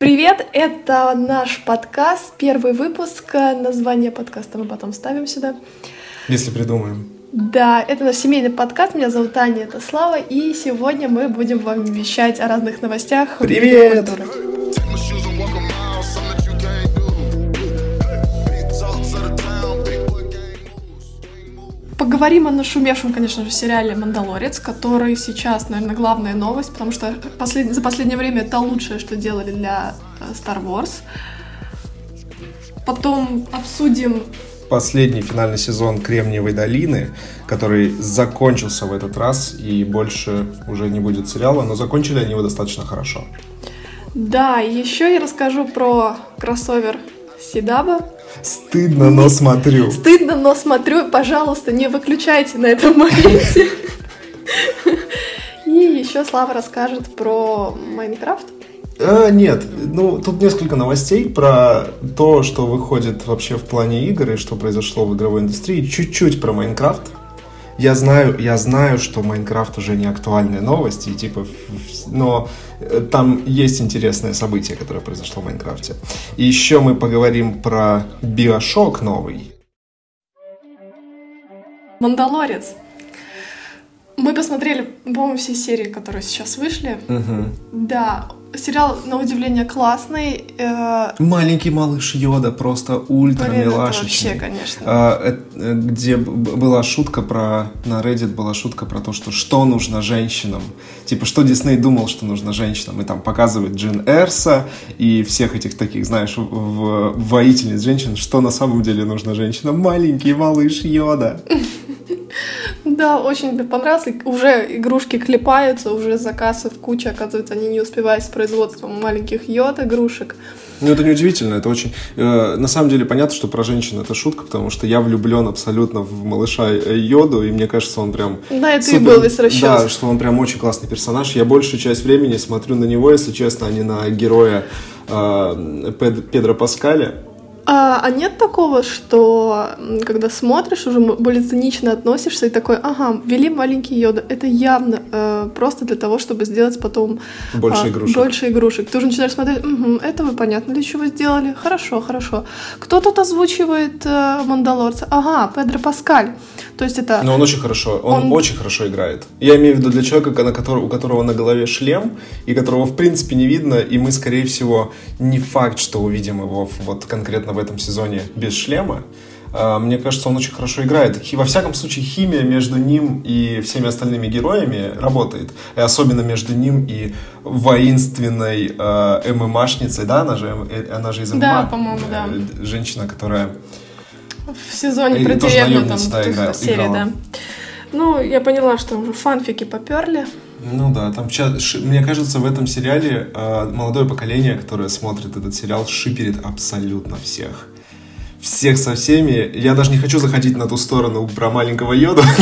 Привет, это наш подкаст, первый выпуск. Название подкаста мы потом ставим сюда. Если придумаем. Да, это наш семейный подкаст. Меня зовут Таня, это Слава. И сегодня мы будем вам вещать о разных новостях. Привет! Поговорим о нашумевшем, конечно же, сериале «Мандалорец», который сейчас, наверное, главная новость, потому что послед... за последнее время это лучшее, что делали для э, Star Wars. Потом обсудим последний финальный сезон Кремниевой долины, который закончился в этот раз и больше уже не будет сериала, но закончили они его достаточно хорошо. Да, еще я расскажу про кроссовер Сидаба. Стыдно, но смотрю. Стыдно, но смотрю. Пожалуйста, не выключайте на этом моменте. И еще Слава расскажет про Майнкрафт. А, нет, ну тут несколько новостей про то, что выходит вообще в плане игр и что произошло в игровой индустрии. Чуть-чуть про Майнкрафт. Я знаю, я знаю, что Майнкрафт уже не актуальная новость, и типа, но э, там есть интересное событие, которое произошло в Майнкрафте. И еще мы поговорим про BioShock новый. Мандалорец. Мы посмотрели, по-моему, все серии, которые сейчас вышли. Угу. Да, сериал, на удивление, классный. Э... Маленький малыш Йода, просто ультра Блин, милашечный. вообще, конечно. А, э, где была шутка про... На Reddit была шутка про то, что что нужно женщинам. Типа, что Дисней думал, что нужно женщинам. И там показывает Джин Эрса и всех этих таких, знаешь, в, в, воительниц женщин, что на самом деле нужно женщинам. Маленький малыш Йода. Да, очень мне понравился. Уже игрушки клепаются, уже заказов куча, оказывается, они не успевают производством маленьких йод игрушек. Ну, это неудивительно, это очень... Э, на самом деле, понятно, что про женщин это шутка, потому что я влюблен абсолютно в малыша Йоду, и мне кажется, он прям... Да, это супер... и был весь расчет. Да, что он прям очень классный персонаж. Я большую часть времени смотрю на него, если честно, а не на героя э, Педро Паскаля. А, а нет такого, что когда смотришь, уже более цинично относишься и такой, ага, ввели маленький йода. Это явно э, просто для того, чтобы сделать потом больше а, игрушек. Больше игрушек. Ты уже начинаешь смотреть, угу, это вы понятно, для чего сделали. Хорошо, хорошо. Кто тут озвучивает э, Мандалорца? Ага, Педро Паскаль. То есть это... Но он очень хорошо, он, он очень хорошо играет. Я имею в виду для человека, на который, у которого на голове шлем, и которого в принципе не видно, и мы, скорее всего, не факт, что увидим его вот конкретно в этом сезоне без шлема. А, мне кажется, он очень хорошо играет. Во всяком случае, химия между ним и всеми остальными героями работает. И особенно между ним и воинственной э, ММАшницей, да, она же, э, она же из ММА. Да, по-моему, да. Женщина, которая в сезоне про деревню там да, играл, серия, играла. да. Ну, я поняла, что уже фанфики поперли. Ну да, там мне кажется, в этом сериале э, молодое поколение, которое смотрит этот сериал, шиперит абсолютно всех. Всех со всеми. Я даже не хочу заходить на ту сторону про маленького Йоду.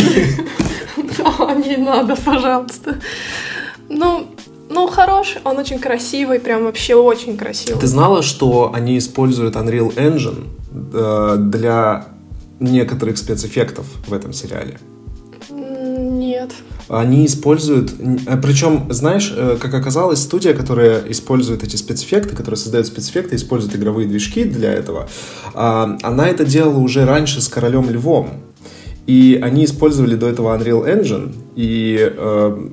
Да, не надо, пожалуйста. Ну, ну, хороший, он очень красивый, прям вообще очень красивый. Ты знала, что они используют Unreal Engine для некоторых спецэффектов в этом сериале? Нет. Они используют, э, причем, знаешь, э, как оказалось, студия, которая использует эти спецэффекты, которая создает спецэффекты, использует игровые движки для этого, а, она это делала уже раньше с Королем Львом. И они использовали до этого Unreal Engine, и э,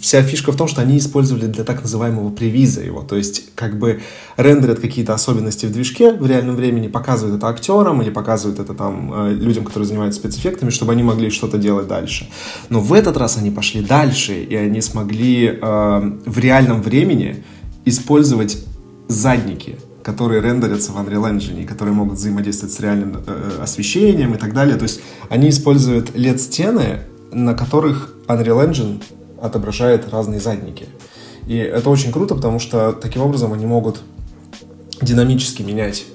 вся фишка в том, что они использовали для так называемого превиза его, то есть как бы рендерят какие-то особенности в движке в реальном времени, показывают это актерам или показывают это там э, людям, которые занимаются спецэффектами, чтобы они могли что-то делать дальше. Но в этот раз они пошли дальше, и они смогли э, в реальном времени использовать задники, которые рендерятся в Unreal Engine, которые могут взаимодействовать с реальным э, освещением и так далее. То есть они используют LED-стены, на которых Unreal Engine отображает разные задники. И это очень круто, потому что таким образом они могут динамически менять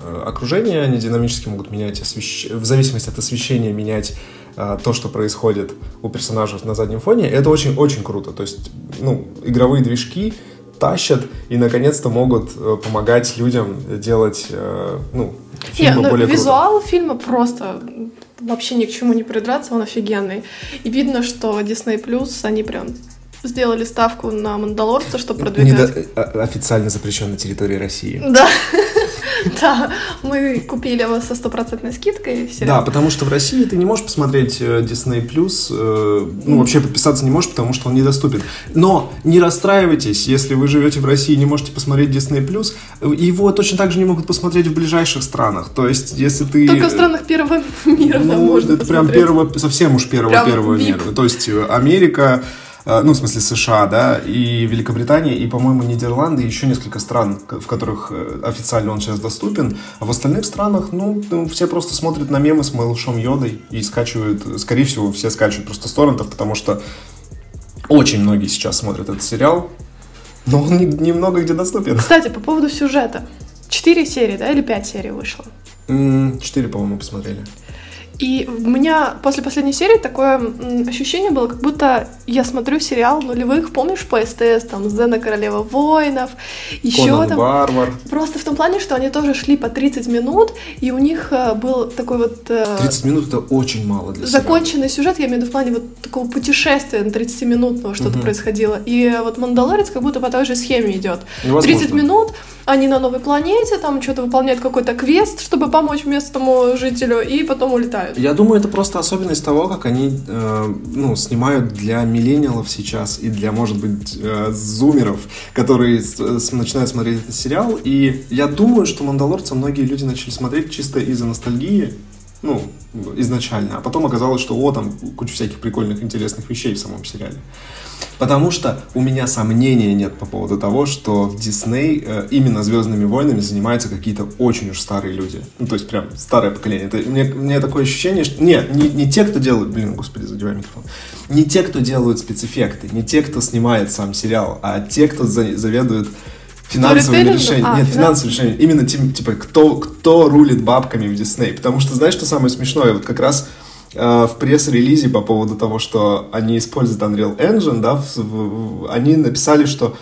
э, окружение, они динамически могут менять освещ... в зависимости от освещения менять э, то, что происходит у персонажей на заднем фоне. Это очень-очень круто. То есть, ну, игровые движки тащат и наконец-то могут э, помогать людям делать, ну, фильмы Не, ну, более Визуал круто. фильма просто вообще ни к чему не придраться, он офигенный. И видно, что Disney Plus, они прям сделали ставку на Мандалорца, чтобы продвигать. Не до... Официально запрещен на территории России. Да. Да, мы купили его со стопроцентной скидкой. Да, потому что в России ты не можешь посмотреть э, Disney+, э, ну, вообще подписаться не можешь, потому что он недоступен. Но не расстраивайтесь, если вы живете в России и не можете посмотреть Disney+, его точно так же не могут посмотреть в ближайших странах. То есть, если ты... Только в странах первого мира ну, можно это прям первого, совсем уж первого-первого мира. То есть, э, Америка, Э, ну, в смысле США, да, и Великобритания, и, по-моему, Нидерланды, и еще несколько стран, в которых э, официально он сейчас доступен. А в остальных странах, ну, ну, все просто смотрят на мемы с малышом Йодой и скачивают, скорее всего, все скачивают просто с торрентов, потому что очень многие сейчас смотрят этот сериал, но он немного где доступен. Кстати, по поводу сюжета. Четыре серии, да, или пять серий вышло? Четыре, по-моему, посмотрели. И у меня после последней серии такое ощущение было, как будто я смотрю сериал нулевых, помнишь, по СТС, там, Зена Королева Воинов, еще Конан там... Варвар. Просто в том плане, что они тоже шли по 30 минут, и у них э, был такой вот... 30 э, минут это очень мало для Законченный сериала. сюжет, я имею в виду в плане вот такого путешествия на 30-минутного что-то угу. происходило. И вот Мандалорец как будто по той же схеме идет. Невозможно. 30 минут, они на новой планете, там что-то выполняют какой-то квест, чтобы помочь местному жителю, и потом улетают. Я думаю, это просто особенность того, как они э, ну, снимают для миллениалов сейчас и для, может быть, э, зумеров, которые с, с, начинают смотреть этот сериал. И я думаю, что «Мандалорца» многие люди начали смотреть чисто из-за ностальгии, ну, изначально, а потом оказалось, что о, там куча всяких прикольных, интересных вещей в самом сериале. Потому что у меня сомнения нет по поводу того, что в Дисней э, именно Звездными войнами занимаются какие-то очень уж старые люди. Ну, то есть прям старое поколение. Это, мне, мне такое ощущение, что... Нет, не, не те, кто делают... Блин, господи, задевай микрофон. Не те, кто делают спецэффекты, не те, кто снимает сам сериал, а те, кто за, заведует финансовыми решениями. А, Нет, финансовыми решениями. Именно типа, кто, кто рулит бабками в Дисней. Потому что, знаешь, что самое смешное? Вот как раз Э, в пресс-релизе по поводу того, что они используют Unreal Engine, да, в, в, они написали, что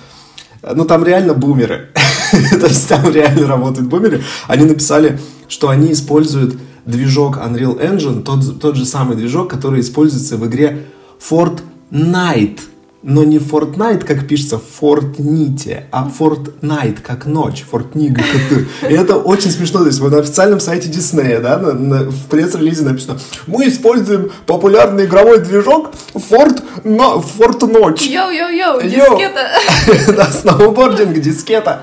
ну там реально бумеры, то есть там реально работают бумеры. Они написали, что они используют движок Unreal Engine, тот, тот же самый движок, который используется в игре Fortnite но не Fortnite, как пишется, Fortnite, а Fortnite, как ночь, Fortnite. И это очень смешно. То есть вот на официальном сайте Диснея, да, на, на, в пресс-релизе написано, мы используем популярный игровой движок Fort, но, Fort Ночь. Йоу-йоу-йоу, дискета. Да, сноубординг, дискета.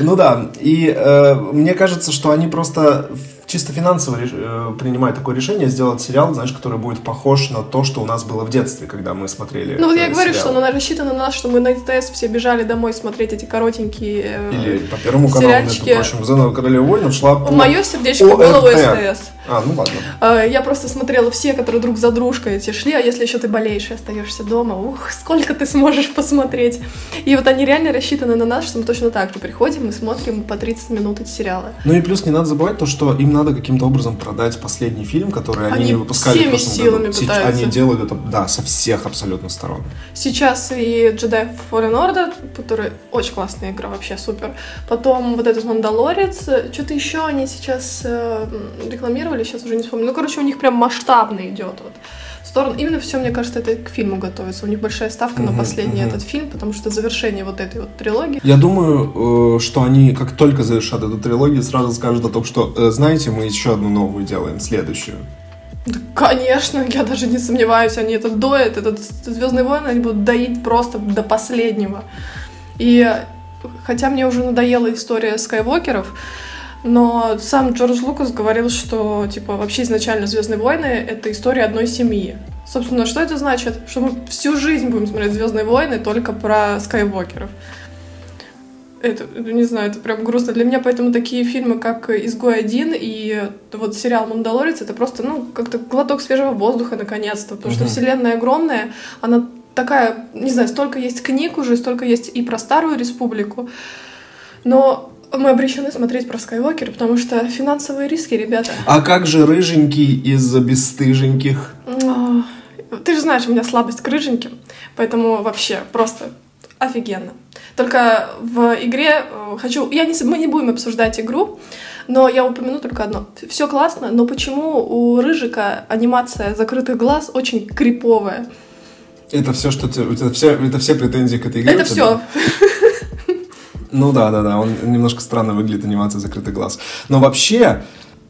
Ну да, и э, мне кажется, что они просто чисто финансово э, принимает такое решение сделать сериал, знаешь, который будет похож на то, что у нас было в детстве, когда мы смотрели. Ну вот я говорю, что она рассчитана на нас, что мы на СТС все бежали домой смотреть эти коротенькие э, Или по первому каналу, между прочим, «Зена королева воинов» шла Мое сердечко ОРТ. было у СТС. А, ну ладно. А, я просто смотрела все, которые друг за дружкой эти шли, а если еще ты болеешь и остаешься дома, ух, сколько ты сможешь посмотреть. И вот они реально рассчитаны на нас, что мы точно так же приходим и смотрим по 30 минут эти сериалы. Ну и плюс не надо забывать то, что им надо каким-то образом продать последний фильм, который они, они не выпускали всеми в прошлом силами году. Пытаются. Они делают это, да, со всех абсолютно сторон. Сейчас и Jedi Fallen Order, который очень классная игра, вообще супер. Потом вот этот Мандалорец, что-то еще они сейчас э, рекламировали, сейчас уже не вспомню. Ну, короче, у них прям масштабно идет вот сторону. Именно все, мне кажется, это к фильму готовится. У них большая ставка uh-huh, на последний uh-huh. этот фильм, потому что завершение вот этой вот трилогии. Я думаю, э, что они, как только завершат эту трилогию, сразу скажут о том, что, э, знаете, мы еще одну новую делаем, следующую. Да, конечно, я даже не сомневаюсь, они это доят, этот Звездный войны они будут доить просто до последнего. И хотя мне уже надоела история Скайуокеров, но сам Джордж Лукас говорил, что, типа, вообще изначально «Звездные войны» — это история одной семьи. Собственно, что это значит? Что мы всю жизнь будем смотреть «Звездные войны» только про Скайуокеров. Это, не знаю, это прям грустно для меня, поэтому такие фильмы, как «Изгой один» и вот сериал «Мандалорец» — это просто, ну, как-то глоток свежего воздуха, наконец-то, потому mm-hmm. что вселенная огромная, она такая, не знаю, столько есть книг уже, столько есть и про Старую Республику, но мы обречены смотреть про Скайуокера, потому что финансовые риски, ребята. А как же рыженький из-за бесстыженьких? Ты же знаешь, у меня слабость к рыженьким, поэтому вообще просто офигенно. Только в игре э, хочу... Я не, мы не будем обсуждать игру, но я упомяну только одно. Все классно, но почему у Рыжика анимация закрытых глаз очень криповая? Это все, что ты, это все, это все претензии к этой игре. Это все. Ну да, да, да, он немножко странно выглядит, анимация закрытый глаз. Но вообще,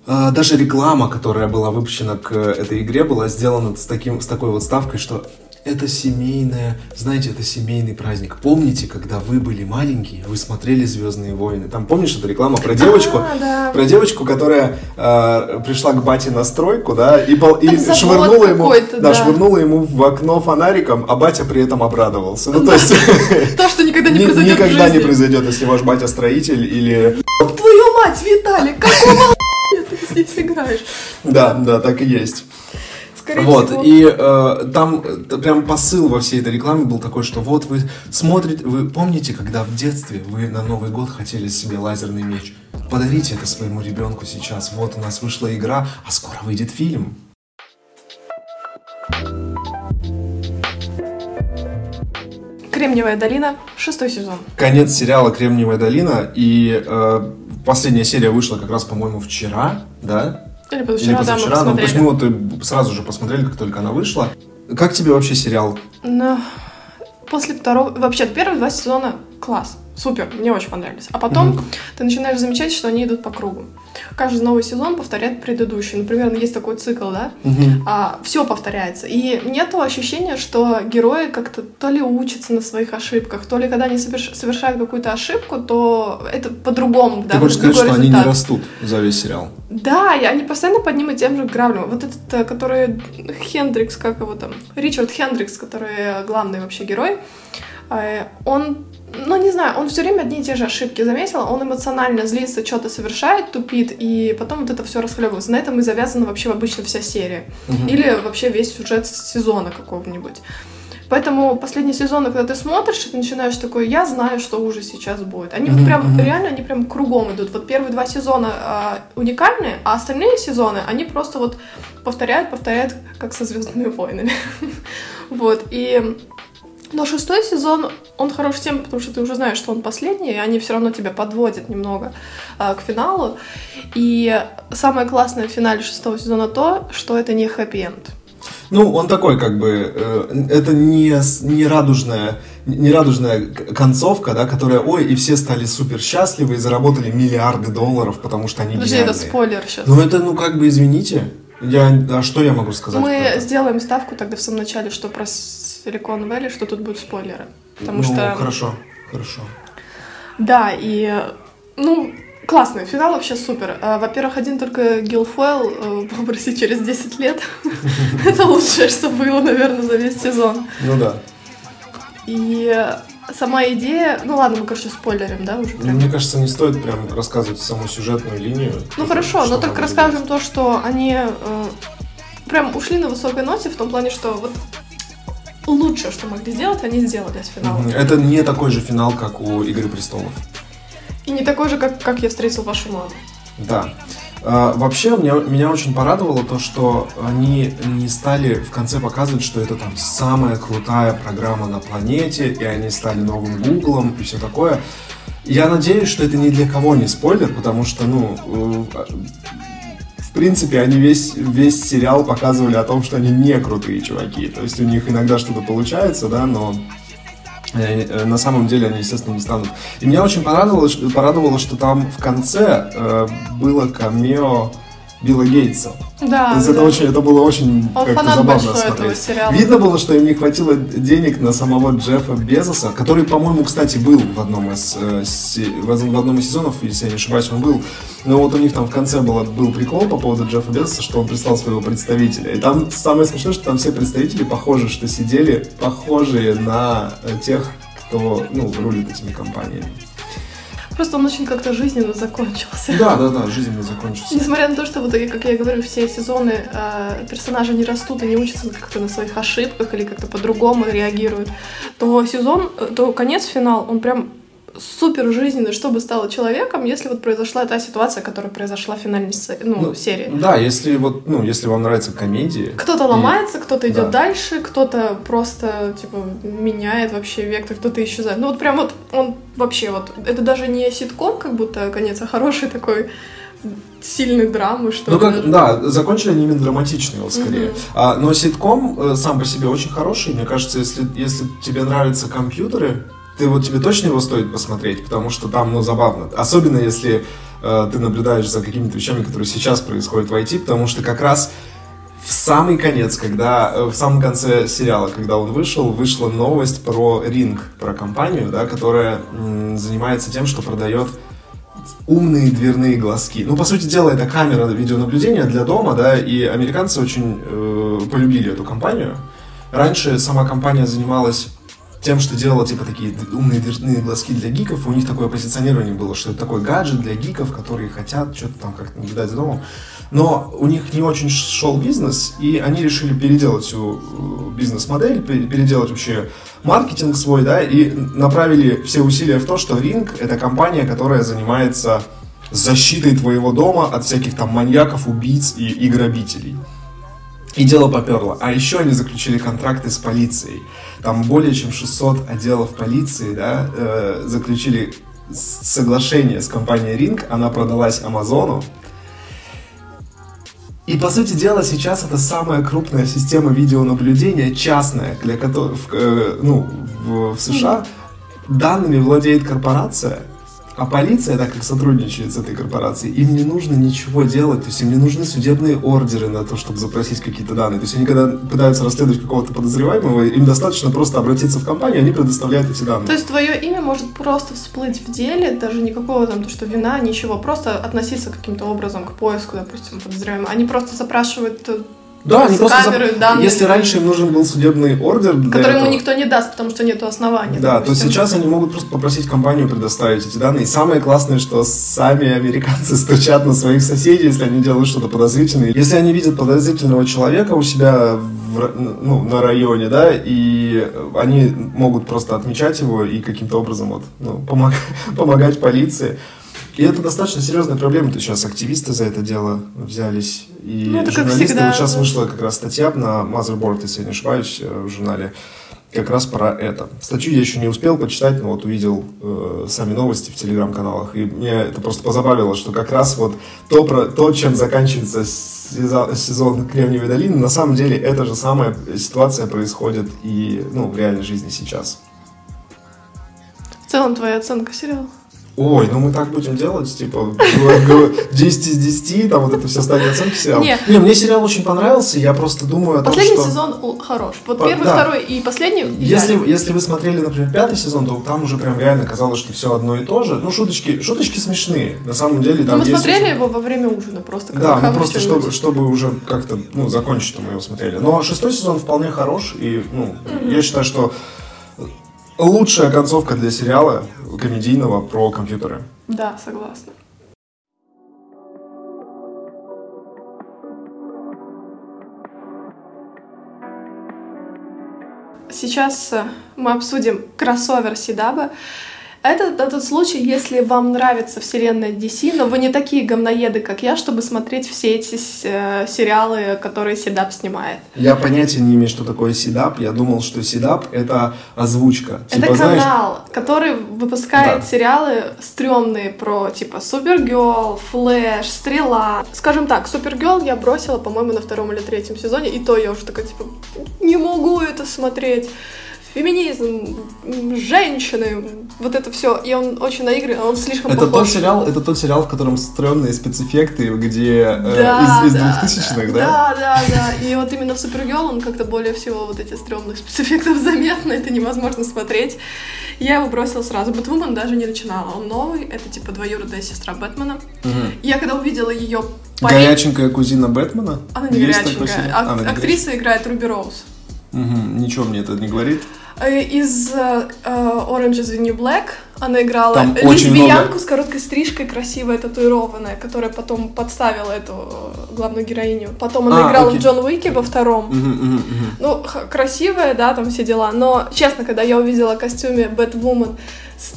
э, даже реклама, которая была выпущена к этой игре, была сделана с, таким, с такой вот ставкой, что это семейное, знаете, это семейный праздник. Помните, когда вы были маленькие, вы смотрели Звездные войны? Там помнишь эту рекламу про девочку, А, да. про девочку, которая э, пришла к бате на стройку, да, и, пол- и завод швырнула ему, да, да. швырнула ему в окно фонариком, а батя при этом обрадовался. Ну то есть То, что никогда не произойдет никогда не произойдет, если ваш батя строитель или Твою мать, Виталик, какого ты здесь играешь? да, да, так и есть. Скорее Вот, всего. и э, там э, прям посыл во всей этой рекламе был такой, что вот вы смотрите, вы помните, когда в детстве вы на Новый год хотели себе лазерный меч? Подарите это своему ребенку сейчас. Вот у нас вышла игра, а скоро выйдет фильм. Кремниевая долина, шестой сезон. Конец сериала Кремниевая долина, и э, последняя серия вышла как раз, по-моему, вчера, да? Или Или позавчера, да, мы позавчера. Ну, то есть посмотрели. мы вот сразу же посмотрели, как только она вышла. Как тебе вообще сериал? Но после второго... Вообще, первые два сезона класс. Супер, мне очень понравились. А потом Мгм. ты начинаешь замечать, что они идут по кругу. Каждый новый сезон повторяет предыдущий. Например, есть такой цикл, да? а, все повторяется. И нет ощущения, что герои как-то то ли учатся на своих ошибках, то ли когда они соверш- совершают какую-то ошибку, то это по-другому. Ты да, хочешь сказать, что они не растут за весь сериал? Да, и они постоянно под ним и тем же граблем. Вот этот, э, который Хендрикс, как его там, Ричард Хендрикс, который главный вообще герой, э, он, ну не знаю, он все время одни и те же ошибки заметил, он эмоционально злится, что-то совершает, тупит, и потом вот это все расхлебывается. На этом и завязана вообще обычно вся серия. Мгм. Или вообще весь сюжет сезона какого-нибудь. Поэтому последний сезон, когда ты смотришь, ты начинаешь такой, я знаю, что уже сейчас будет. Они вот Мгм, прям, мгм. реально, они прям кругом идут. Вот первые два сезона а, уникальные, а остальные сезоны, они просто вот повторяют, повторяют, как со Звездными войнами. Вот, и... Но шестой сезон, он хорош тем, потому что ты уже знаешь, что он последний, и они все равно тебя подводят немного а, к финалу. И самое классное в финале шестого сезона то, что это не хэппи-энд. Ну, он такой, как бы, э, это не, не радужная, не радужная к- концовка, да, которая, ой, и все стали супер счастливы и заработали миллиарды долларов, потому что они Подожди, это гениальные. спойлер сейчас. Ну, это, ну, как бы, извините, я, а что я могу сказать? Мы это? сделаем ставку тогда в самом начале, что про Silicon Valley, что тут будут спойлеры. Потому ну, что... хорошо, хорошо. Да, и... Ну, классный. Финал вообще супер. А, Во-первых, один только Гилфойл э, в образе через 10 лет. Это лучшее, что было, наверное, за весь сезон. Ну, да. И сама идея... Ну ладно, мы, короче, спойлерим, да, уже Ну, прям. Мне кажется, не стоит прям рассказывать саму сюжетную линию. Ну хорошо, Что но там только расскажем то, что они э, прям ушли на высокой ноте в том плане, что вот лучшее, что могли сделать, они сделали с финалом. Мгм. Это не такой же финал, как у Игры престолов. И не такой же, как, как я встретил вашу маму. Да. А, вообще, меня, меня очень порадовало то, что они не стали в конце показывать, что это там самая крутая программа на планете, и они стали новым Гуглом и все такое. Я надеюсь, что это ни для кого не спойлер, потому что, ну, э, принципе, они весь, весь сериал показывали о том, что они не крутые чуваки. То есть у них иногда что-то получается, да, но э, э, на самом деле они, естественно, не станут. И меня очень порадовало, порадовало, что там в конце э, было камео Билла Гейтса. Да, То есть да. это, очень, это было очень Он как-то фанат забавно смотреть. сериала. Видно было, что им не хватило денег на самого Джеффа Безоса, который, по-моему, кстати, был в одном из, э, се- в одном из сезонов, если я не ошибаюсь, он был. Но вот у них там в конце было, был прикол по поводу Джеффа Безоса, что он прислал своего представителя. И там самое смешное, что там все представители похожи, что сидели похожие на э, тех, кто ну, рулит этими компаниями. Просто он очень как-то жизненно закончился. Да, да, да, жизнь не закончится. Несмотря на то, что, вот, как я говорю, все сезоны э, персонажи не растут и не учатся как-то на своих ошибках или как-то по-другому реагируют, то сезон, э, то конец, финал, он прям супер жизненный, что бы стало человеком, если вот произошла та ситуация, которая произошла в финальной ну, Ну, серии. Да, если вот, ну, если вам нравятся комедии. Кто-то и- ломается, кто-то идет да. дальше, кто-то просто, типа, меняет вообще вектор, кто-то исчезает. Ну вот прям вот он вообще вот, это даже не ситком, как будто конец, а хороший такой сильной драмы, что Ну как, даже. да, закончили они именно драматичный вот скорее. А, но ситком э, сам по себе очень хороший. Мне кажется, если, если тебе нравятся компьютеры, ты вот тебе точно его стоит посмотреть, потому что там, ну, забавно. Особенно если э, ты наблюдаешь за какими-то вещами, которые сейчас происходят в IT, потому что как раз в самый конец, когда э, в самом конце сериала, когда он вышел, вышла новость про Ring, про компанию, да, которая занимается тем, что продает умные дверные глазки. Ну, по сути дела, это камера видеонаблюдения для дома, да, и американцы очень э, полюбили эту компанию. Раньше сама компания занималась тем, что делала, типа, такие умные дверные глазки для гиков, у них такое позиционирование было, что это такой гаджет для гиков, которые хотят что-то там как-то наблюдать за домом. Но у них не очень шел бизнес, и они решили переделать всю э, бизнес-модель, пе- переделать вообще маркетинг свой, да, и направили все усилия в то, что Ring — это компания, которая занимается защитой твоего дома от всяких там маньяков, убийц и, и грабителей. И дело поперло. А еще они заключили контракты с полицией. Там более чем 600 отделов полиции да, э, заключили соглашение с компанией Ring. Она продалась Амазону. И, по сути дела, сейчас это самая крупная система видеонаблюдения, частная, для которой, в, э, ну, в, в США. Данными владеет корпорация, а полиция, так как сотрудничает с этой корпорацией, им не нужно ничего делать, то есть им не нужны судебные ордеры на то, чтобы запросить какие-то данные. То есть они, когда пытаются расследовать какого-то подозреваемого, им достаточно просто обратиться в компанию, они предоставляют эти данные. То есть твое имя может просто всплыть в деле, даже никакого там, то, что вина, ничего, просто относиться каким-то образом к поиску, допустим, подозреваемого. Они просто запрашивают, э, Да, они просто... камеры, зап- данные. Если раньше им нужен был судебный ордер который ему никто не даст, потому что нету оснований. Да, то допустим. сейчас они могут просто попросить компанию предоставить эти данные. И самое классное, что сами американцы стучат на своих соседей, если они делают что-то подозрительное. Если они видят подозрительного человека у себя в ну, на районе, да, и они могут просто отмечать его и каким-то образом вот, ну, помог- помогать полиции. И это достаточно серьезная проблема. То есть сейчас активисты за это дело взялись. И Ну, журналисты. всегда, вот сейчас вышла как раз статья на Motherboard, если я не ошибаюсь, э, в журнале как раз про это. Статью я еще не успел почитать, но вот увидел э, сами новости в телеграм-каналах, и меня это просто позабавило, что как раз вот то, про, то чем заканчивается сезон, сезон Кремниевой долины, на самом деле эта же самая ситуация происходит и ну, в реальной жизни сейчас. В целом твоя оценка сериала. Ой, ну мы так будем делать, типа, г- г- 10 из 10, там вот это все ставить оценки сериала. Не. Не, мне сериал очень понравился, я просто думаю о том, Последний что... сезон хорош. Вот По- первый, да. второй и последний. Если, идеально. если вы смотрели, например, пятый сезон, то там уже прям реально казалось, что все одно и то же. Ну, шуточки, шуточки смешные. На самом деле, Ну, там мы есть смотрели уже- его во время ужина просто. Да, мы хавали просто, чтобы, чтобы уже как-то, ну, закончить, мы его смотрели. Но шестой сезон вполне хорош, и, ну, я считаю, что лучшая концовка для сериала комедийного про компьютеры. Да, согласна. Сейчас э, мы обсудим кроссовер Сидаба. Это тот случай, если вам нравится вселенная DC, но вы не такие говноеды, как я, чтобы смотреть все эти э, сериалы, которые Сидаб снимает. Я понятия не имею, что такое седап. Я думал, что седап это озвучка. Это Типа, знаешь, канал, который выпускает Да. сериалы стрёмные про типа Супергерл, Флэш, Стрела. Скажем так, Супергерл я бросила, по-моему, на втором или третьем сезоне, и то я уже такая типа не могу это смотреть. Феминизм, женщины, вот это все. И он очень наигранный, он слишком Это тот похож. сериал, это тот сериал, в котором стрёмные спецэффекты, где э, Да, из, из да, 2000-х, да? Да, да, да. И вот именно в Супергерл он как-то более всего вот эти стрёмных спецэффектов заметно, это невозможно смотреть. Я его бросила сразу. Бэтвумен даже не начинала. Он новый, это типа двоюродная сестра Бэтмена. Мгм. Я когда увидела ее Горяченькая кузина Бэтмена? Она не Есть горяченькая. Ак- А, актриса играет Руби Роуз. Мгм, Ничего мне это не говорит. из Orange is the New Black. Она играла Там очень лесбиянку много- с короткой стрижкой, красивая, татуированная, которая потом подставила эту э, главную героиню. Потом она А, играла окей. в Джон Уике во втором. Мгм, мгм, мгм. Ну, х- красивая, да, там все дела. Но, честно, когда я увидела в костюме Бэтвумен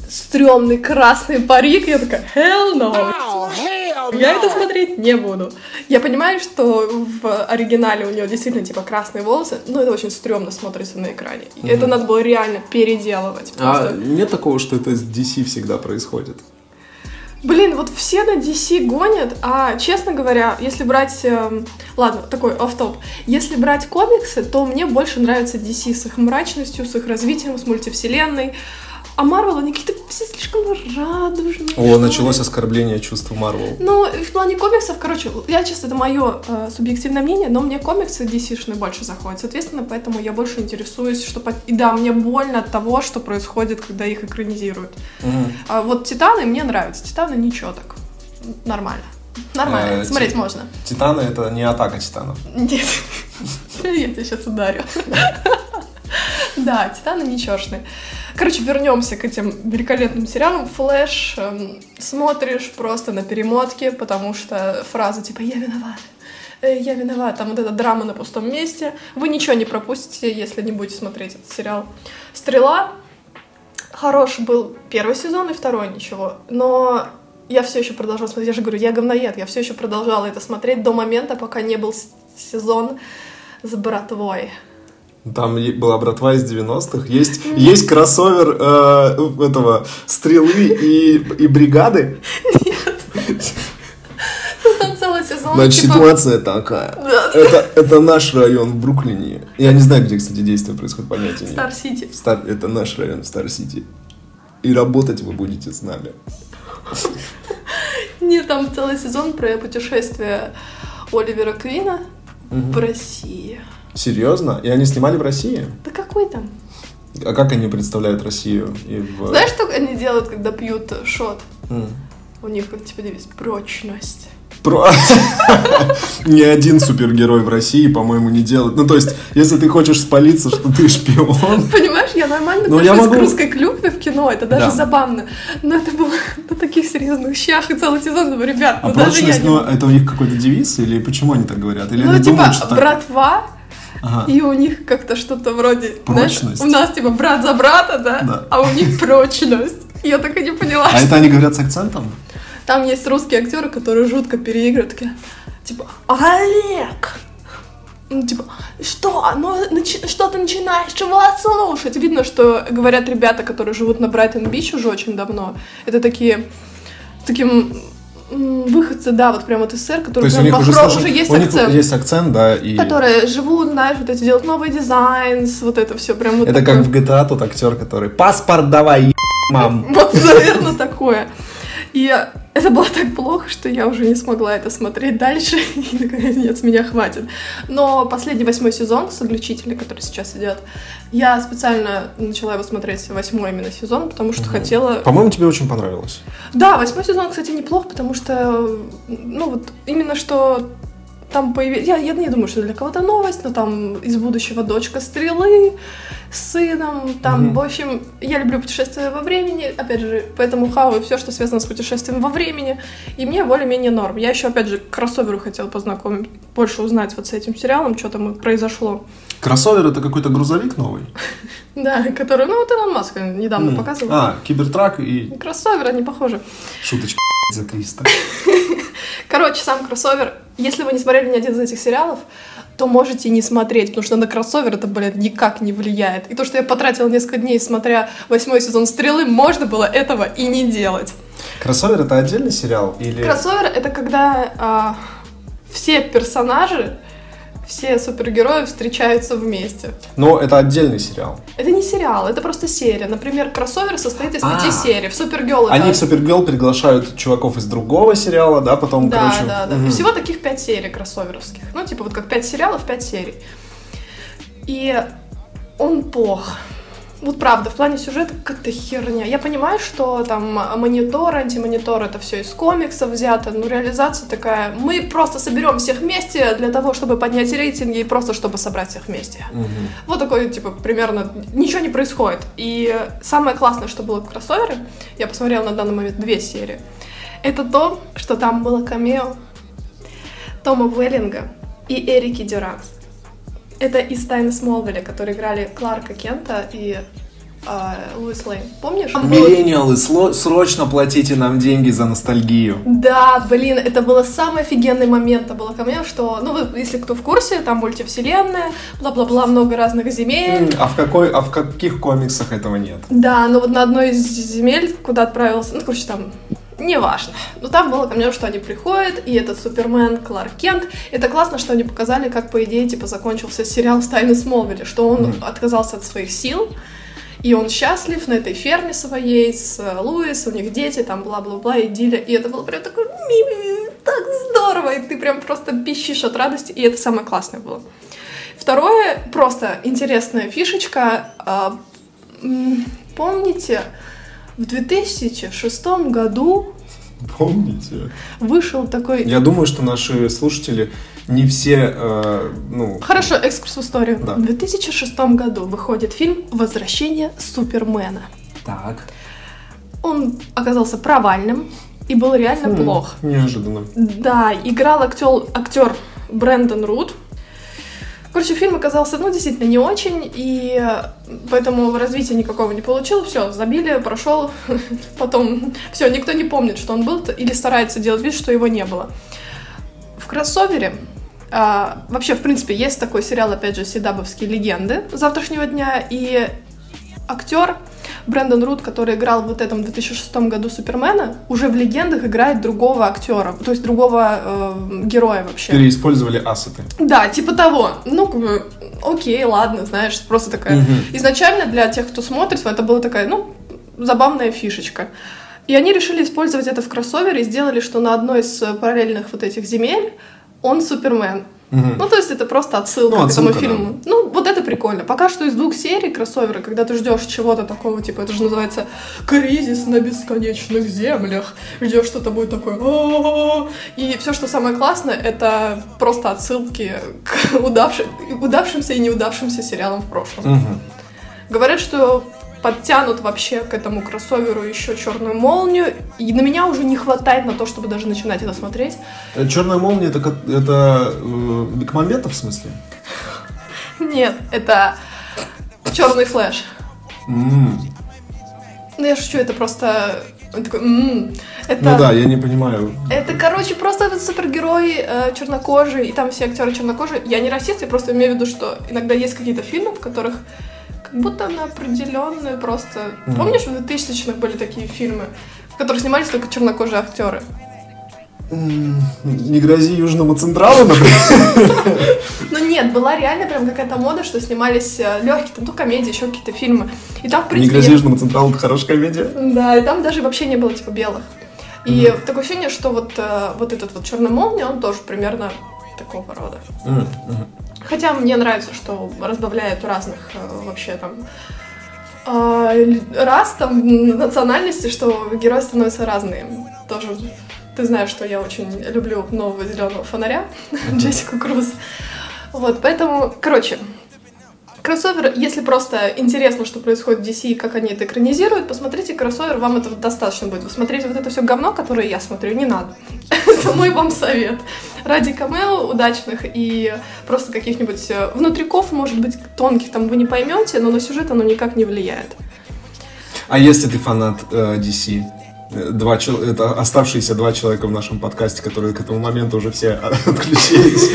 стрёмный красный парик, я такая, hell no. Я это смотреть не буду. Я понимаю, что в оригинале у нее действительно типа красные волосы, но это очень стрёмно смотрится на экране. И Это надо было реально переделывать. А просто. нет такого, что это DC всегда происходит? Блин, вот все на DC гонят, а, честно говоря, если брать... эм, ладно, такой офф-топ. Если брать комиксы, то мне больше нравится DC с их мрачностью, с их развитием, с мультивселенной. А Марвел, они какие-то все слишком радужные. О, ли. началось оскорбление чувств Марвел. Ну, в плане комиксов, короче, я честно, это мое э, субъективное мнение, но мне комиксы DC-шные больше заходят. Соответственно, поэтому я больше интересуюсь, что... по- И да, мне больно от того, что происходит, когда их экранизируют. Мгм. А вот Титаны мне нравятся. Титаны ничего так. Нормально. Нормально. Э, Смотреть Ти- можно. Титаны это не атака титанов. Нет. Я тебя сейчас ударю. Да, Титаны ничешные. Короче, вернемся к этим великолепным сериалам. Флэш эм, смотришь просто на перемотке, потому что фраза типа «Я виноват». «Э, Я виноват, там вот эта драма на пустом месте. Вы ничего не пропустите, если не будете смотреть этот сериал. «Стрела» хороший был первый сезон и второй ничего, но я все еще продолжала смотреть, я же говорю, я говноед, я все еще продолжала это смотреть до момента, пока не был сезон с братвой. Там была братва из 90-х. Есть, есть кроссовер э, этого стрелы и, и бригады. Там целый сезон, Значит, типа, ситуация такая. Да. Это, это наш район в Бруклине. Я не знаю, где, кстати, действие происходит, понятия не Star City. Стар- это наш район в Star City. И работать вы будете с нами. Нет, там целый сезон про путешествие Оливера Квина в России. Серьезно? И они снимали в России? Да какой там? А как они представляют Россию? И в... Знаешь, что они делают, когда пьют шот? М. У них, вот, типа, девиз «прочность». Про- Ни один супергерой в России, по-моему, не делает. Ну, то есть, если ты хочешь спалиться, что ты шпион, Понимаешь, я нормально Ну, я могу- к русской клюкве в кино, это даже Да. забавно. Но это было на таких серьезных щах и целый сезон, думаю, ребят, ну а даже я прочность, не... ну, это у них какой-то девиз, или почему они так говорят? Или Ну, они типа, думают, что так- братва, Ага. и у них как-то что-то вроде... знаешь, Прочность. у нас, типа, брат за брата, да? Да. А у них прочность. Я так и не поняла. А это они говорят с акцентом? Там есть русские актеры, которые жутко переигрывают, такие, типа, Олег! Ну, типа, что? Ну, начи- что ты начинаешь? Чего слушать? Видно, что говорят ребята, которые живут на Брайтон-Бич уже очень давно. Это такие, с таким выходцы, да, вот прям от СССР, То которые есть у прям них уже, уже есть у них акцент. есть акцент, да, и... Которые живут, знаешь, вот эти делают новый дизайн, вот это все прям вот Это такое. как в GTA тот актер, который «Паспорт давай, е- мам!» Вот, наверное, такое. И это было так плохо, что я уже не смогла это смотреть дальше, и наконец меня хватит. Но последний восьмой сезон «Соглючители», который сейчас идет, я специально начала его смотреть восьмой именно сезон, потому что хотела... По-моему, тебе очень понравилось. Да, восьмой сезон, кстати, неплох, потому что, ну вот, именно что там появилась... Я, я не думаю, что для кого-то новость, но там из будущего дочка Стрелы с сыном, там, Мгм. в общем, я люблю путешествия во времени, опять же, поэтому хаваю все, что связано с путешествием во времени, и мне более-менее норм. Я еще, опять же, к кроссоверу хотела познакомить, больше узнать вот с этим сериалом, что там произошло. Кроссовер это какой-то грузовик новый? Да, который, ну, вот Илон Маск недавно показывал. А, кибертрак и Кроссовер, они похожи. шуточка за 300. Короче, сам кроссовер, если вы не смотрели ни один из этих сериалов, то можете не смотреть, потому что на кроссовер это, блядь, никак не влияет. И то, что я потратила несколько дней, смотря восьмой сезон «Стрелы», можно было этого и не делать. Кроссовер это отдельный сериал? Или... Кроссовер — это когда а, все персонажи, все супергерои встречаются вместе. Но это отдельный сериал. Это не сериал, это просто серия. Например, кроссовер состоит из пяти А. серий. В Супергерл это... Они в Супергерл приглашают чуваков из другого сериала, да, потом, Да, короче... да, да. мгм. Всего таких пять серий кроссоверовских. Ну, типа вот как пять сериалов, пять серий. И он плох. Вот правда, в плане сюжета как-то херня. Я понимаю, что там монитор, антимонитор, это все из комиксов взято, но реализация такая. Мы просто соберем всех вместе для того, чтобы поднять рейтинги и просто чтобы собрать всех вместе. Мгм. Вот такой, типа, примерно ничего не происходит. И самое классное, что было в кроссовере, я посмотрела на данный момент две серии, это то, что там было камео Тома Веллинга и Эрики Дюранс. Это из «Тайны Смолвиля», которые играли Кларка Кента и а, Луис Лейн. Помнишь? Миллениалы, срочно платите нам деньги за ностальгию. Да, блин, это было самый офигенный момент. Это было камео, что, ну, вы- если кто в курсе, там мультивселенная, бла-бла-бла, много разных земель. А в какой, а в каких комиксах этого нет? Да, но вот на одной из земель, куда отправился, ну, короче, там неважно. Но там было ко мне, что они приходят, и этот Супермен Кларк Кент. Это классно, что они показали, как, по идее, типа, закончился сериал «Тайны Смолвиля», что он mm. отказался от своих сил, и он счастлив на этой ферме своей с э, Луис, у них дети, там бла-бла-бла, и Диля. И это было прям такое так здорово, и ты прям просто пищишь от радости, и это самое классное было. Второе, просто интересная фишечка. А, помните, в 2006 году Помните? Вышел такой... Я думаю, что наши слушатели не все, э, ну... Хорошо, экскурс в историю. Да. В 2006 году выходит фильм «Возвращение Супермена». Так. Он оказался провальным и был реально хм, плох. Неожиданно. Да, играл актер, актер Брэндон Рут, Короче, фильм оказался, ну, действительно не очень, и поэтому развития никакого не получил. Все, забили, прошел. Потом, все, никто не помнит, что он был, или старается делать вид, что его не было. В кроссовере а, вообще, в принципе, есть такой сериал, опять же, «Седабовские легенды» завтрашнего дня, и актер Брэндон Рут, который играл вот этом 2006 году Супермена, уже в «Легендах» играет другого актера, то есть другого э, героя вообще. Переиспользовали ассеты. Да, типа того. Ну, как бы, окей, ладно, знаешь, просто такая... Угу. Изначально для тех, кто смотрит, это была такая, ну, забавная фишечка. И они решили использовать это в кроссовере и сделали, что на одной из параллельных вот этих земель он Супермен. Угу. Ну, то есть это просто отсылка, ну, отсылка к этому фильму. Да. Ну, вот это прикольно. Пока что из двух серий кроссовера, когда ты ждешь чего-то такого, типа, это же называется «Кризис на бесконечных землях», где что-то будет такое И все, что самое классное, это просто отсылки к удавшим, удавшимся и неудавшимся сериалам в прошлом. Угу. Говорят, что подтянут вообще к этому кроссоверу еще черную молнию. И на меня уже не хватает на то, чтобы даже начинать это смотреть. Э, Черная молния это, это э, Бекмамбетов в смысле? Нет, это черный Flash. М-м. Ну я шучу, это просто он такой, м-м". это... Ну да, я не понимаю. Это, короче, просто этот супергерой э, чернокожий, и там все актеры чернокожие. Я не расист, я просто имею в виду, что иногда есть какие-то фильмы, в которых как будто на определенную просто... Mm. Помнишь, в 2000-х были такие фильмы, в которых снимались только чернокожие актеры? Не грози Южному Централу, например. Ну нет, была реально прям какая-то мода, что снимались э, легкие, там, ну, комедии, еще какие-то фильмы. И там, в принципе... Не грози Южному Централу, это хорошая комедия. Да, и там даже вообще не было, типа, белых. И mm-hmm. такое ощущение, что вот, э, вот этот вот черный молния, он тоже примерно такого рода. Mm-hmm. Хотя мне нравится, что разбавляют разных э, вообще там э, раз там национальности, что герои становятся разные. Тоже ты знаешь, что я очень люблю нового зеленого фонаря Джессику Круз. Вот, поэтому, короче, Кроссовер, если просто интересно, что происходит в DC и как они это экранизируют, посмотрите кроссовер, вам этого достаточно будет. Вы смотреть вот это все говно, которое я смотрю, не надо. это мой вам совет. Ради камео удачных и просто каких-нибудь э, внутриков, может быть, тонких там вы не поймете, но на сюжет оно никак не влияет. А если ты фанат э, DC? Два, это оставшиеся два человека в нашем подкасте, которые к этому моменту уже все отключились.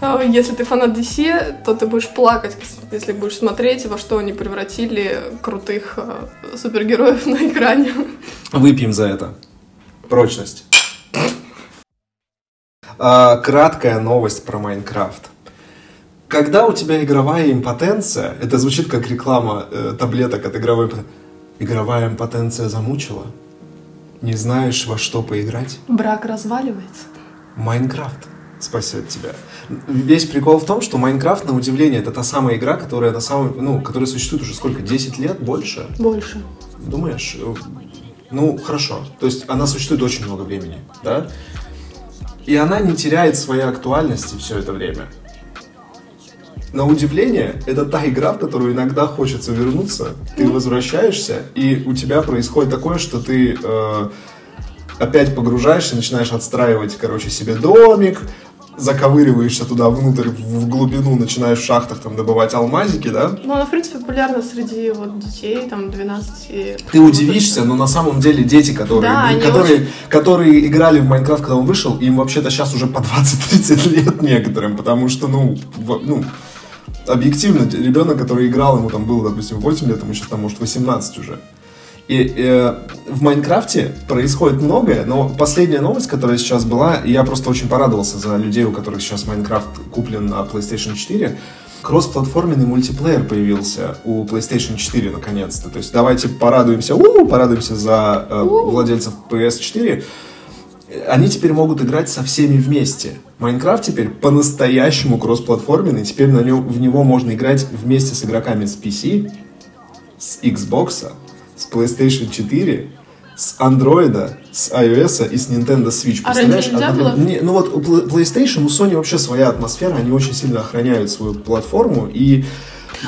А, если ты фанат DC, то ты будешь плакать, если будешь смотреть, во что они превратили крутых э, супергероев на экране. Выпьем за это. Прочность. А, краткая новость про Майнкрафт. Когда у тебя игровая импотенция, это звучит как реклама э, таблеток от игровой импотенции. Игровая импотенция замучила? Не знаешь, во что поиграть? Брак разваливается. Майнкрафт спасет тебя. Весь прикол в том, что Майнкрафт, на удивление, это та самая игра, которая на самом, ну, которая существует уже сколько, 10 лет, больше? Больше. Думаешь? Ну, хорошо. То есть она существует очень много времени, да? И она не теряет своей актуальности все это время. На удивление, это та игра, в которую иногда хочется вернуться. Ты возвращаешься, и у тебя происходит такое, что ты э, опять погружаешься, начинаешь отстраивать, короче, себе домик, заковыриваешься туда внутрь, в глубину, начинаешь в шахтах там добывать алмазики, да? Ну, она, в принципе, популярна среди вот детей, там, 12 Ты удивишься, но на самом деле дети, которые, да, которые, очень... которые играли в Майнкрафт, когда он вышел, им вообще-то сейчас уже по 20-30 лет некоторым, потому что, ну, в, ну, объективно, ребенок, который играл, ему там было, допустим, 8 лет, ему сейчас там, может, 18 уже. И э, в Майнкрафте происходит многое, но последняя новость, которая сейчас была, я просто очень порадовался за людей, у которых сейчас Майнкрафт куплен на PlayStation 4, кроссплатформенный мультиплеер появился у PlayStation 4 наконец-то. То есть давайте порадуемся, у порадуемся за э, владельцев PS4. Они теперь могут играть со всеми вместе. Майнкрафт теперь по-настоящему кроссплатформенный. Теперь на нем, в него можно играть вместе с игроками с PC, с Xbox, с PlayStation 4, с Android, с iOS и с Nintendo Switch. А раньше нельзя было? Не, ну вот у PlayStation, у Sony вообще своя атмосфера, они очень сильно охраняют свою платформу и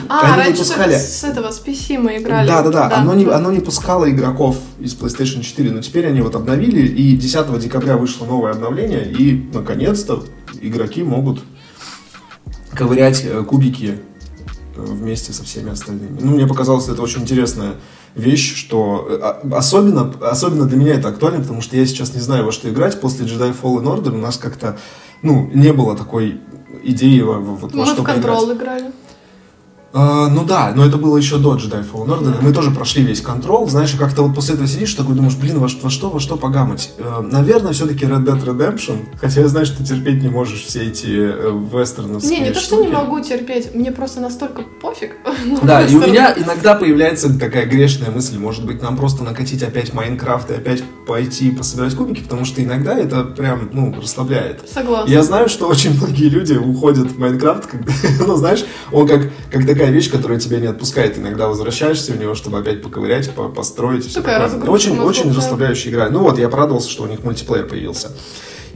а, они раньше выпускали... с этого, с PC мы играли. Да, да, да. Оно, не, оно не пускало игроков из PlayStation 4, но теперь они вот обновили, и 10 декабря вышло новое обновление, и, наконец-то, игроки могут ковырять э, кубики э, вместе со всеми остальными. Ну, мне показалось, это очень интересная вещь, что э, особенно, особенно для меня это актуально, потому что я сейчас не знаю, во что играть. После Jedi Fallen Order у нас как-то, ну, не было такой идеи во, во, во что в Control играли. Uh, ну да, но это было еще до Jedi Fallen Order. Мы тоже прошли весь контрол. Знаешь, как-то вот после этого сидишь, такой думаешь, блин, во, во что, во что погамать? Uh, наверное, все-таки Red Dead Redemption. Хотя я знаю, что ты терпеть не можешь все эти uh, вестерновские Не, не то, что не могу терпеть. Мне просто настолько пофиг. Да, и у меня иногда появляется такая грешная мысль, может быть, нам просто накатить опять Майнкрафт и опять пойти пособирать кубики, потому что иногда это прям, ну, расслабляет. Согласна. Я знаю, что очень многие люди уходят в Майнкрафт, когда, ну, знаешь, он как, как такая такая вещь, которая тебя не отпускает. Иногда возвращаешься в него, чтобы опять поковырять, по построить. Все такое. Очень, очень расслабляющая игра. Ну вот, я порадовался, что у них мультиплеер появился.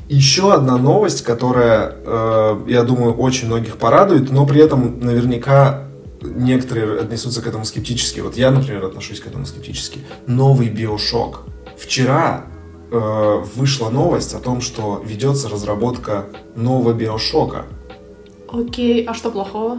Еще одна новость, которая, э, я думаю, очень многих порадует, но при этом наверняка некоторые отнесутся к этому скептически. Вот я, например, отношусь к этому скептически. Новый Биошок. Вчера э, вышла новость о том, что ведется разработка нового Биошока. Окей, а что плохого?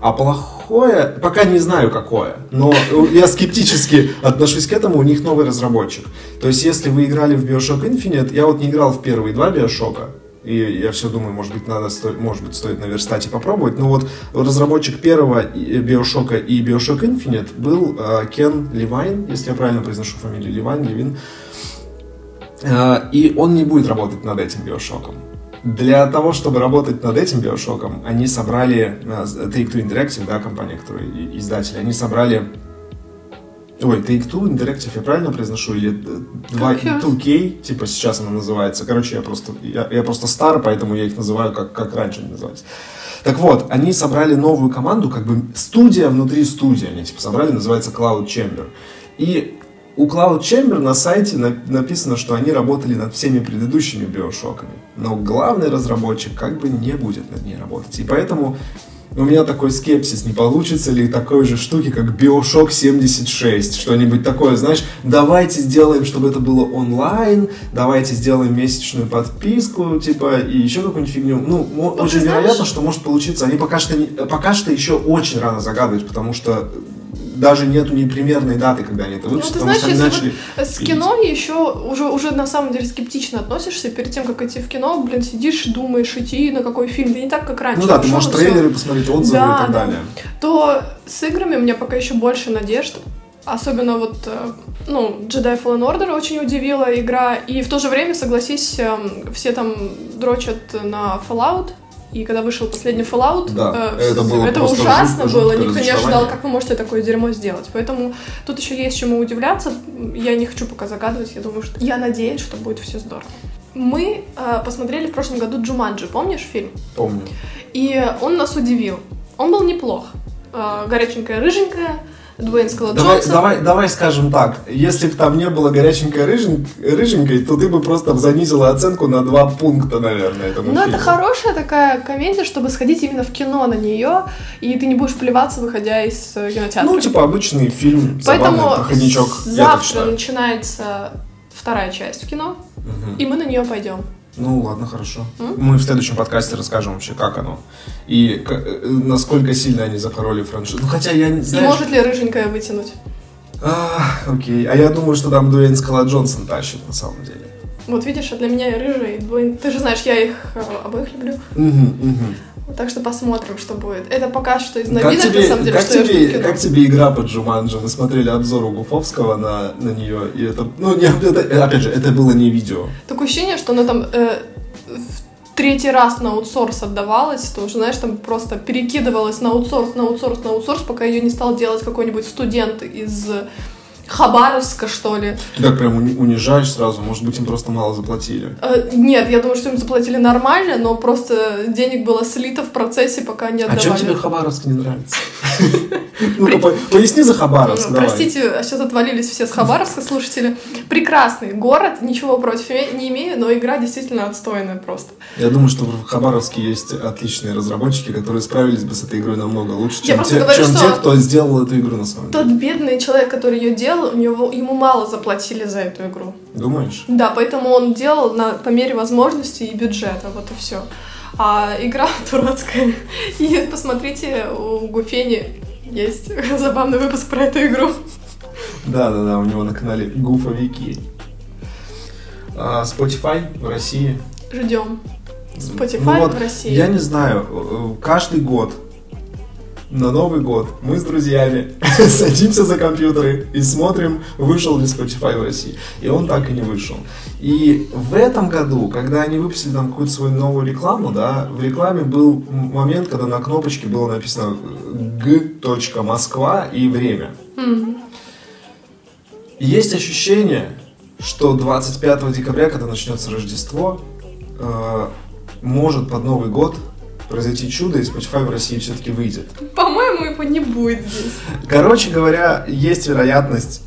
А плохое, пока не знаю какое, но я скептически отношусь к этому, у них новый разработчик. То есть, если вы играли в Bioshock Infinite, я вот не играл в первые два Биошока, и я все думаю, может быть, надо, может быть, стоит наверстать и попробовать. Но вот разработчик первого Биошока и Bioshock Infinite был э, Кен Левайн, если я правильно произношу фамилию, Левайн, Левин. Э, и он не будет работать над этим Биошоком. Для того, чтобы работать над этим биошоком, они собрали, э, Take-Two Interactive, да, компания, которая издатель, они собрали Ой, Take-Two Interactive, я правильно произношу? Или 2, э, 2K, типа сейчас она называется. Короче, я просто, я, я просто стар, поэтому я их называю, как, как раньше они назывались. Так вот, они собрали новую команду, как бы студия внутри студии, они типа собрали, называется Cloud Chamber. И у Cloud Chamber на сайте написано, что они работали над всеми предыдущими биошоками. Но главный разработчик как бы не будет над ней работать. И поэтому у меня такой скепсис, не получится ли такой же штуки, как Bioshock 76, что-нибудь такое, знаешь, давайте сделаем, чтобы это было онлайн, давайте сделаем месячную подписку, типа, и еще какую-нибудь фигню. Ну, ну очень вероятно, что может получиться. Они пока что, не, пока что еще очень рано загадывать, потому что даже нету ни примерной даты, когда они это выпустят, ну, потому знаешь, что они начали... Вот с кино еще уже, уже на самом деле скептично относишься перед тем, как идти в кино, блин, сидишь, думаешь, идти на какой фильм, да не так, как раньше. Ну да, ты можешь трейлеры все... посмотреть, отзывы да, и так да. далее. То с играми у меня пока еще больше надежд. Особенно вот, э, ну, Jedi Fallen Order очень удивила игра. И в то же время, согласись, эм, все там дрочат на Fallout, и когда вышел последний Fallout, да, э, это, было это ужасно было, никто не ожидал, как вы можете такое дерьмо сделать. Поэтому тут еще есть чему удивляться. Я не хочу пока загадывать, я думаю, что я надеюсь, что будет все здорово. Мы э, посмотрели в прошлом году Джуманджи, помнишь фильм? Помню. И он нас удивил. Он был неплох. Э, горяченькая, рыженькая, Дуэйн Скала давай, давай, давай скажем так, если бы там не было горяченькой рыжень, рыженькой, то ты бы просто занизила оценку на два пункта, наверное, этому Ну, это хорошая такая комедия, чтобы сходить именно в кино на нее, и ты не будешь плеваться, выходя из э, кинотеатра. Ну, типа обычный фильм, Поэтому проходничок. завтра начинается вторая часть в кино, угу. и мы на нее пойдем. Ну ладно, хорошо. М? Мы в следующем подкасте расскажем вообще, как оно. И э, насколько сильно они запороли франшизу. Ну хотя я не знаю. Может ли рыженькая вытянуть? А, окей. А я думаю, что там Дуэйн Скала Джонсон тащит на самом деле. Вот видишь, а для меня и рыжий, и двойный. Ты же знаешь, я их э, обоих люблю. Мгм, мгм. Так что посмотрим, что будет. Это пока что из Как новинок, тебе, на самом деле, как, что я жду тебе, кино. как тебе игра по Джуманджи? Мы смотрели обзор у Гуфовского на, на нее, и это, ну, не, это- опять же, это было не видео. Такое ощущение, что она там э, в третий раз на аутсорс отдавалась, то уже, знаешь, там просто перекидывалась на аутсорс, на аутсорс, на аутсорс, пока ее не стал делать какой-нибудь студент из Хабаровска, что ли. Ты так прям уни- унижаешь сразу, может быть, им просто мало заплатили. Э, нет, я думаю, что им заплатили нормально, но просто денег было слито в процессе, пока не А отдавали. чем тебе Хабаровск не нравится? Ну-ка, по- поясни за Хабаровск, Ну. Простите, а сейчас отвалились все с Хабаровска слушатели. Прекрасный город, ничего против не имею, но игра действительно отстойная просто. Я думаю, что в Хабаровске есть отличные разработчики, которые справились бы с этой игрой намного лучше, Я чем, просто те, кто сделал эту игру на самом Тот деле. бедный человек, который ее делал, у него, ему мало заплатили за эту игру. Думаешь? Да, поэтому он делал на, по мере возможностей и бюджета, вот и все. А игра дурацкая. И посмотрите, у Гуфени есть забавный выпуск про эту игру. Да-да-да, у него на канале Гуфовики. А, Spotify в России. Ждем. Spotify Ну вот, в России. Я не знаю, э, каждый год на Новый год мы с друзьями садимся за компьютеры и смотрим, вышел ли Spotify в России. И он так и не вышел. И в этом году, когда они выпустили там какую-то свою новую рекламу, да, в рекламе был момент, когда на кнопочке было написано Г. Москва и время. И есть ощущение, что 25 декабря, когда начнется Рождество, э, может под Новый год произойти чудо, и Spotify в России все-таки выйдет. По-моему, его не будет здесь. Короче говоря, есть вероятность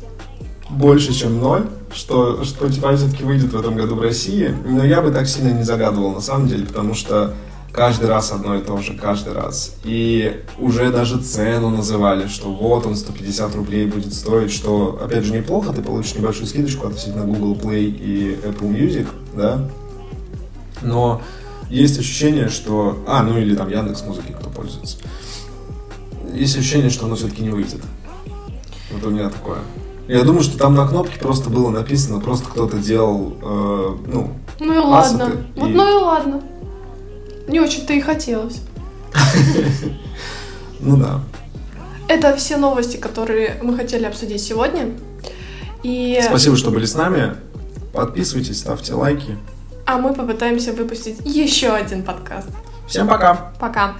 больше, чем ноль, что Spotify все-таки выйдет в этом году в России, но я бы так сильно не загадывал на самом деле, потому что каждый раз одно и то же, каждый раз. И уже даже цену называли, что вот он 150 рублей будет стоить, что, опять же, неплохо, ты получишь небольшую скидочку относительно Google Play и Apple Music, да, но есть ощущение, что... А, ну или там Яндекс Музыки, кто пользуется. Есть ощущение, что оно все-таки не выйдет. Вот у меня такое. Я думаю, что там на кнопке просто было написано, просто кто-то делал, э, ну, Ну и Ассеты ладно. Вот и- ну и ладно. Не очень-то и хотелось. ну да. Это все новости, которые мы хотели обсудить сегодня. И... Спасибо, что были с нами. Подписывайтесь, ставьте лайки. А мы попытаемся выпустить еще один подкаст. Всем пока! Пока.